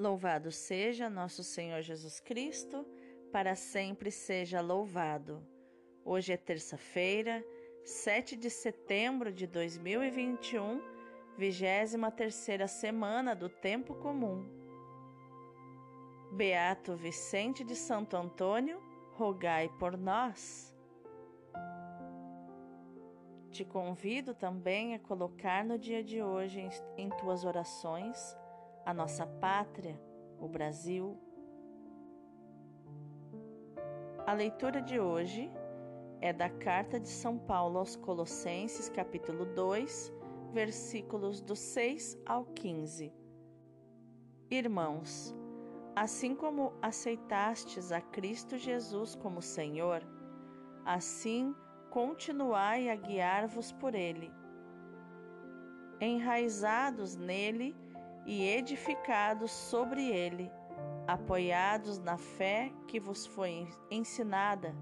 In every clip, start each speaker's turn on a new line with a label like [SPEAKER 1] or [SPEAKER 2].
[SPEAKER 1] Louvado seja nosso Senhor Jesus Cristo, para sempre seja louvado. Hoje é terça-feira, 7 de setembro de 2021, 23 terceira semana do tempo comum. Beato Vicente de Santo Antônio, rogai por nós. Te convido também a colocar no dia de hoje em tuas orações a nossa pátria, o Brasil. A leitura de hoje é da carta de São Paulo aos Colossenses, capítulo 2, versículos do 6 ao 15. Irmãos, assim como aceitastes a Cristo Jesus como Senhor, assim continuai a guiar-vos por Ele. Enraizados nele e edificados sobre ele, apoiados na fé que vos foi ensinada,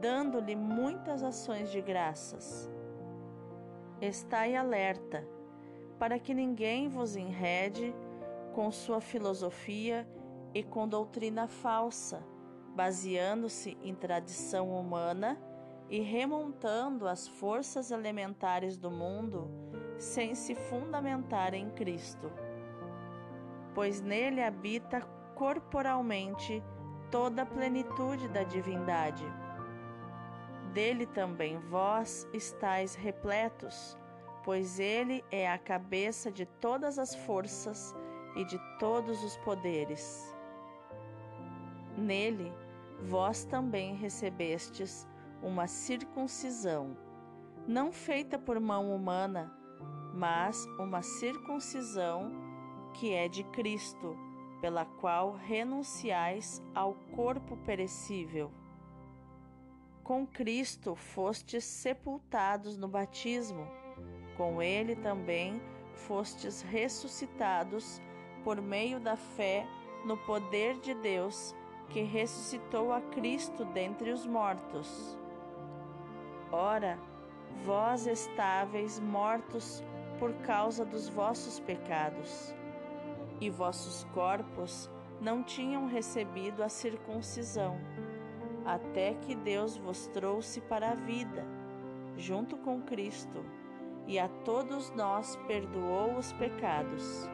[SPEAKER 1] dando-lhe muitas ações de graças. Estai alerta, para que ninguém vos enrede com sua filosofia e com doutrina falsa, baseando-se em tradição humana e remontando as forças elementares do mundo sem se fundamentar em Cristo. Pois nele habita corporalmente toda a plenitude da divindade. Dele também vós estáis repletos, pois ele é a cabeça de todas as forças e de todos os poderes. Nele vós também recebestes uma circuncisão, não feita por mão humana, mas uma circuncisão que é de Cristo, pela qual renunciais ao corpo perecível. Com Cristo fostes sepultados no batismo, com Ele também fostes ressuscitados por meio da fé no poder de Deus que ressuscitou a Cristo dentre os mortos. Ora, vós estáveis mortos por causa dos vossos pecados, e vossos corpos não tinham recebido a circuncisão, até que Deus vos trouxe para a vida, junto com Cristo, e a todos nós perdoou os pecados.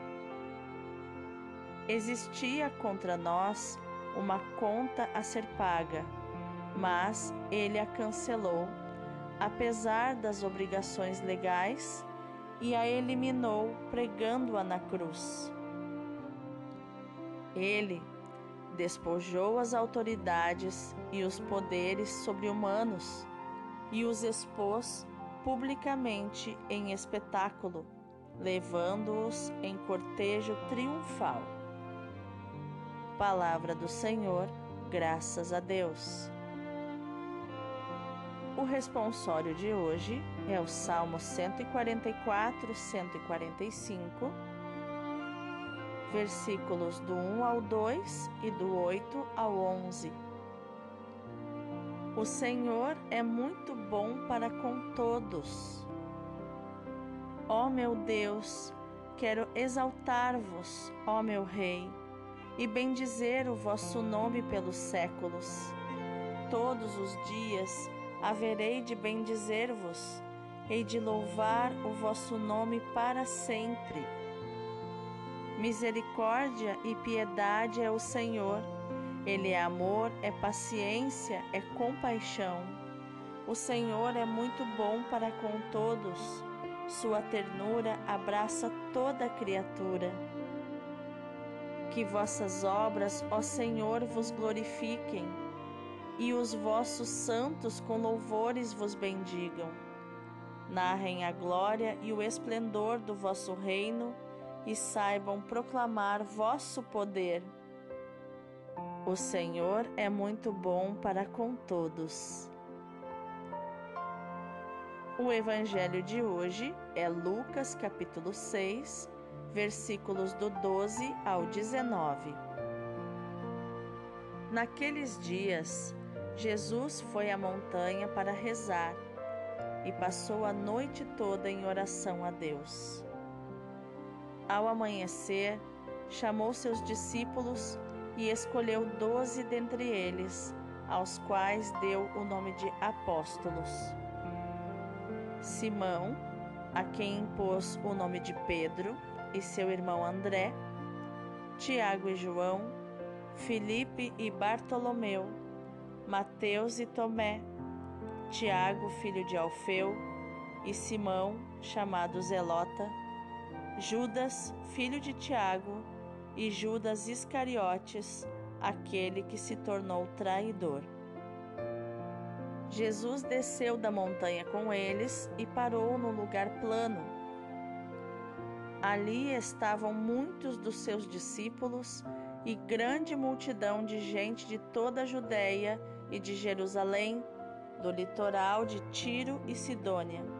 [SPEAKER 1] Existia contra nós uma conta a ser paga, mas ele a cancelou, apesar das obrigações legais e a eliminou pregando-a na cruz. Ele despojou as autoridades e os poderes sobre-humanos e os expôs publicamente em espetáculo, levando-os em cortejo triunfal. Palavra do Senhor, graças a Deus. O responsório de hoje é o Salmo 144, 145, versículos do 1 ao 2 e do 8 ao 11. O Senhor é muito bom para com todos. Ó meu Deus, quero exaltar-vos, ó meu Rei, e bendizer o vosso nome pelos séculos. Todos os dias haverei de bendizer-vos, hei de louvar o vosso nome para sempre. Misericórdia e piedade é o Senhor, Ele é amor, é paciência, é compaixão. O Senhor é muito bom para com todos, sua ternura abraça toda criatura. Que vossas obras, ó Senhor, vos glorifiquem e os vossos santos com louvores vos bendigam. Narrem a glória e o esplendor do vosso reino e saibam proclamar vosso poder. O Senhor é muito bom para com todos. O evangelho de hoje é Lucas capítulo 6, versículos do 12 ao 19. Naqueles dias, Jesus foi à montanha para rezar e passou a noite toda em oração a Deus. Ao amanhecer, chamou seus discípulos e escolheu doze dentre eles, aos quais deu o nome de apóstolos. Simão, a quem impôs o nome de Pedro, e seu irmão André, Tiago e João, Filipe e Bartolomeu, Mateus e Tomé, Tiago, filho de Alfeu, e Simão, chamado Zelota, Judas, filho de Tiago, e Judas Iscariotes, aquele que se tornou traidor. Jesus desceu da montanha com eles e parou no lugar plano. Ali estavam muitos dos seus discípulos e grande multidão de gente de toda a Judéia e de Jerusalém, do litoral de Tiro e Sidônia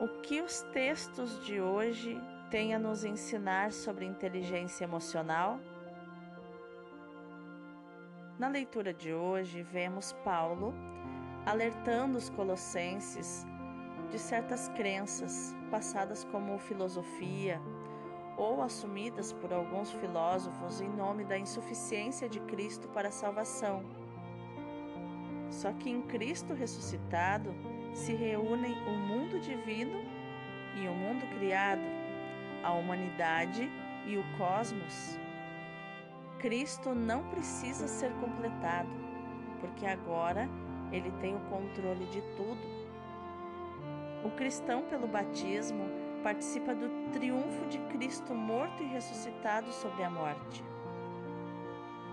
[SPEAKER 1] o que os textos de hoje têm a nos ensinar sobre inteligência emocional? Na leitura de hoje, vemos Paulo alertando os colossenses de certas crenças passadas como filosofia ou assumidas por alguns filósofos em nome da insuficiência de Cristo para a salvação. Só que em Cristo ressuscitado, se reúnem o mundo divino e o mundo criado, a humanidade e o cosmos. Cristo não precisa ser completado, porque agora ele tem o controle de tudo. O cristão, pelo batismo, participa do triunfo de Cristo morto e ressuscitado sobre a morte.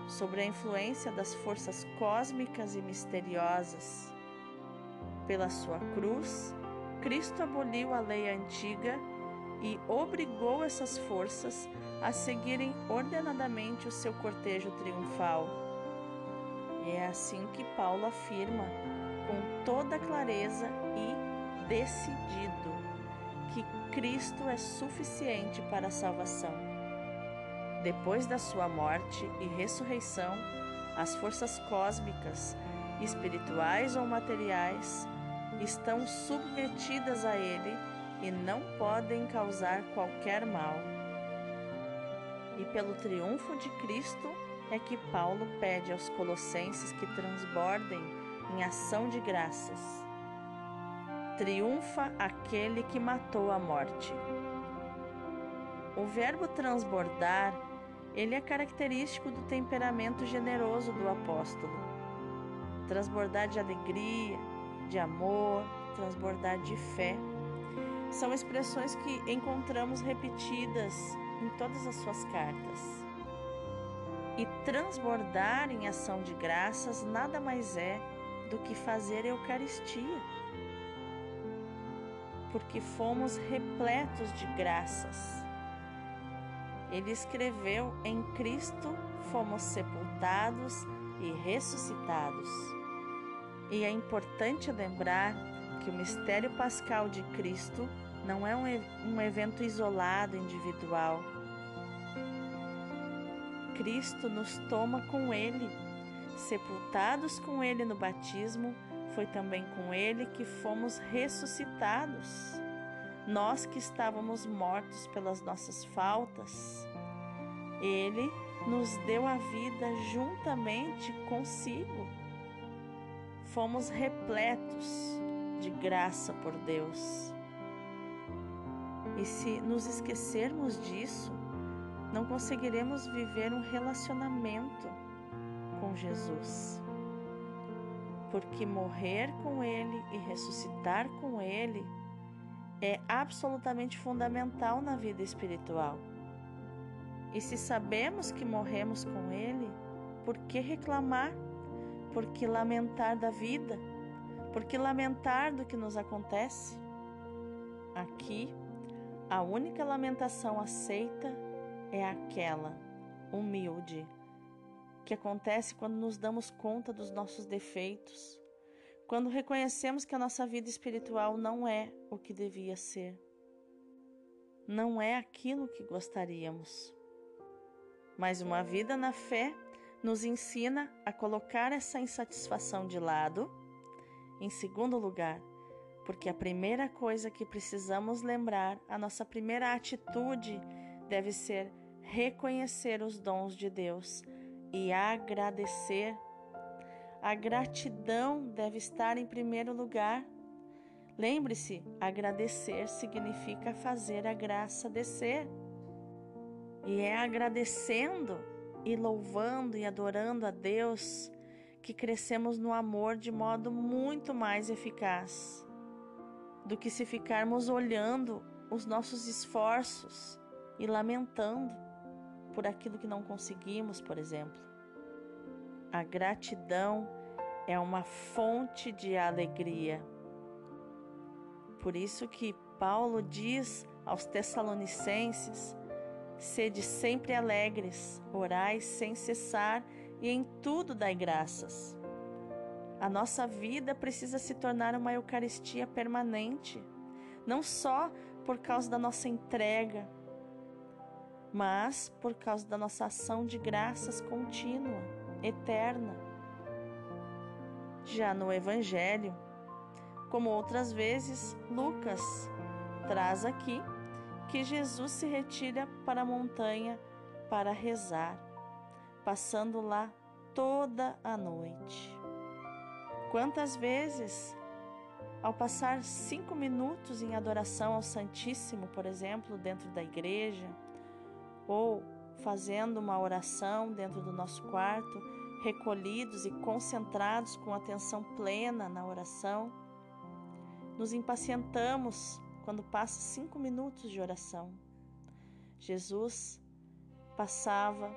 [SPEAKER 1] Sobre a influência das forças cósmicas e misteriosas pela sua cruz, Cristo aboliu a lei antiga e obrigou essas forças a seguirem ordenadamente o seu cortejo triunfal. E é assim que Paulo afirma, com toda clareza e decidido, que Cristo é suficiente para a salvação. Depois da sua morte e ressurreição, as forças cósmicas, espirituais ou materiais, estão submetidas a Ele e não podem causar qualquer mal. E pelo triunfo de Cristo é que Paulo pede aos Colossenses que transbordem em ação de graças. Triunfa aquele que matou a morte. O verbo transbordar, ele é característico do temperamento generoso do apóstolo. Transbordar de alegria, de amor, transbordar de fé. São expressões que encontramos repetidas em todas as suas cartas. E transbordar em ação de graças nada mais é do que fazer Eucaristia. Porque fomos repletos de graças. Ele escreveu: Em Cristo fomos sepultados e ressuscitados. E é importante lembrar que o mistério pascal de Cristo não é um, um evento isolado, individual. Cristo nos toma com Ele. Sepultados com Ele no batismo, foi também com Ele que fomos ressuscitados. Nós que estávamos mortos pelas nossas faltas, Ele nos deu a vida juntamente consigo fomos repletos de graça por Deus. E se nos esquecermos disso, não conseguiremos viver um relacionamento com Jesus. Porque morrer com Ele e ressuscitar com Ele é absolutamente fundamental na vida espiritual. E se sabemos que morremos com Ele, por que reclamar por que lamentar da vida? Por que lamentar do que nos acontece? Aqui, a única lamentação aceita é aquela humilde que acontece quando nos damos conta dos nossos defeitos, quando reconhecemos que a nossa vida espiritual não é o que devia ser, não é aquilo que gostaríamos. Mas uma vida na fé nos ensina a colocar essa insatisfação de lado. Em segundo lugar, porque a primeira coisa que precisamos lembrar, a nossa primeira atitude deve ser reconhecer os dons de Deus e agradecer. A gratidão deve estar em primeiro lugar. Lembre-se, agradecer significa fazer a graça descer. E é agradecendo e louvando e adorando a Deus que crescemos no amor de modo muito mais eficaz do que se ficarmos olhando os nossos esforços e lamentando por aquilo que não conseguimos, por exemplo. A gratidão é uma fonte de alegria. Por isso que Paulo diz aos Tessalonicenses: sede sempre alegres, orai sem cessar e em tudo dai graças. A nossa vida precisa se tornar uma Eucaristia permanente, não só por causa da nossa entrega, mas por causa da nossa ação de graças contínua, eterna. Já no Evangelho, como outras vezes, Lucas traz aqui que Jesus se retira para a montanha para rezar, passando lá toda a noite. Quantas vezes, ao passar cinco minutos em adoração ao Santíssimo, por exemplo, dentro da igreja, ou fazendo uma oração dentro do nosso quarto, recolhidos e concentrados com atenção plena na oração, nos impacientamos quando passa cinco minutos de oração. Jesus passava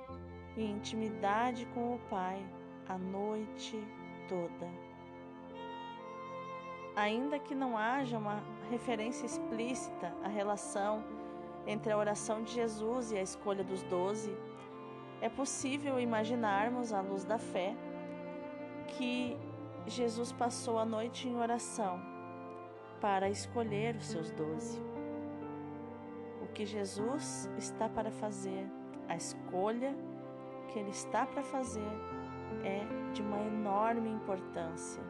[SPEAKER 1] em intimidade com o Pai a noite toda. Ainda que não haja uma referência explícita à relação entre a oração de Jesus e a escolha dos doze, é possível imaginarmos, à luz da fé, que Jesus passou a noite em oração para escolher os seus doze. O que Jesus está para fazer, a escolha que ele está para fazer, é de uma enorme importância.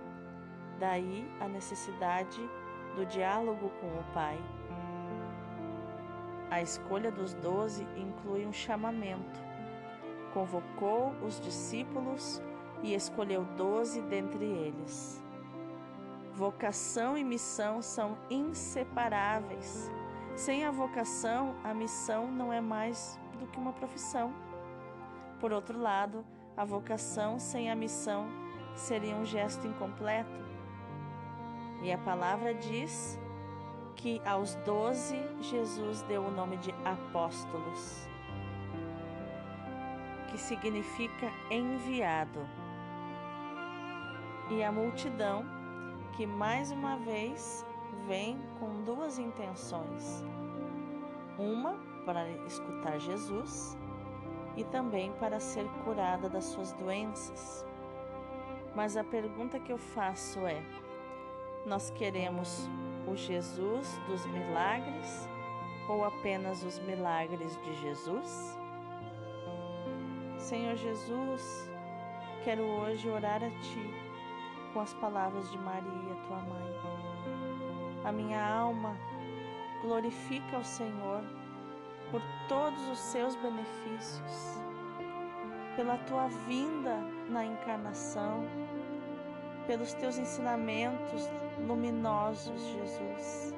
[SPEAKER 1] Daí a necessidade do diálogo com o Pai. A escolha dos doze inclui um chamamento. Convocou os discípulos e escolheu doze dentre eles. Vocação e missão são inseparáveis. Sem a vocação, a missão não é mais do que uma profissão. Por outro lado, a vocação sem a missão seria um gesto incompleto. E a palavra diz que aos doze Jesus deu o nome de apóstolos, que significa enviado. E a multidão que mais uma vez vem com duas intenções: uma para escutar Jesus e também para ser curada das suas doenças. Mas a pergunta que eu faço é: nós queremos o Jesus dos milagres ou apenas os milagres de Jesus? Senhor Jesus, quero hoje orar a Ti com as palavras de Maria, Tua mãe. A minha alma glorifica o Senhor por todos os seus benefícios, pela Tua vinda na encarnação pelos teus ensinamentos luminosos, Jesus,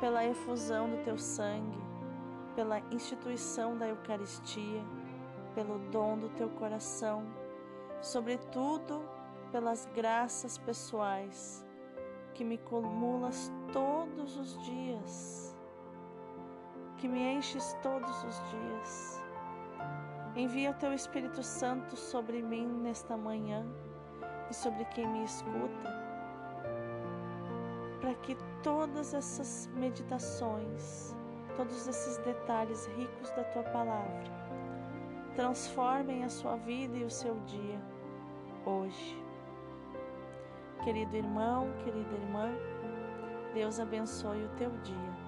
[SPEAKER 1] pela efusão do teu sangue, pela instituição da Eucaristia, pelo dom do teu coração, sobretudo pelas graças pessoais que me acumulas todos os dias, que me enches todos os dias. Envia o teu Espírito Santo sobre mim nesta manhã e sobre quem me escuta, para que todas essas meditações todos esses detalhes ricos da tua palavra. Transformem a sua vida e o seu dia hoje. Querido irmão, querida irmã, Deus abençoe o teu dia.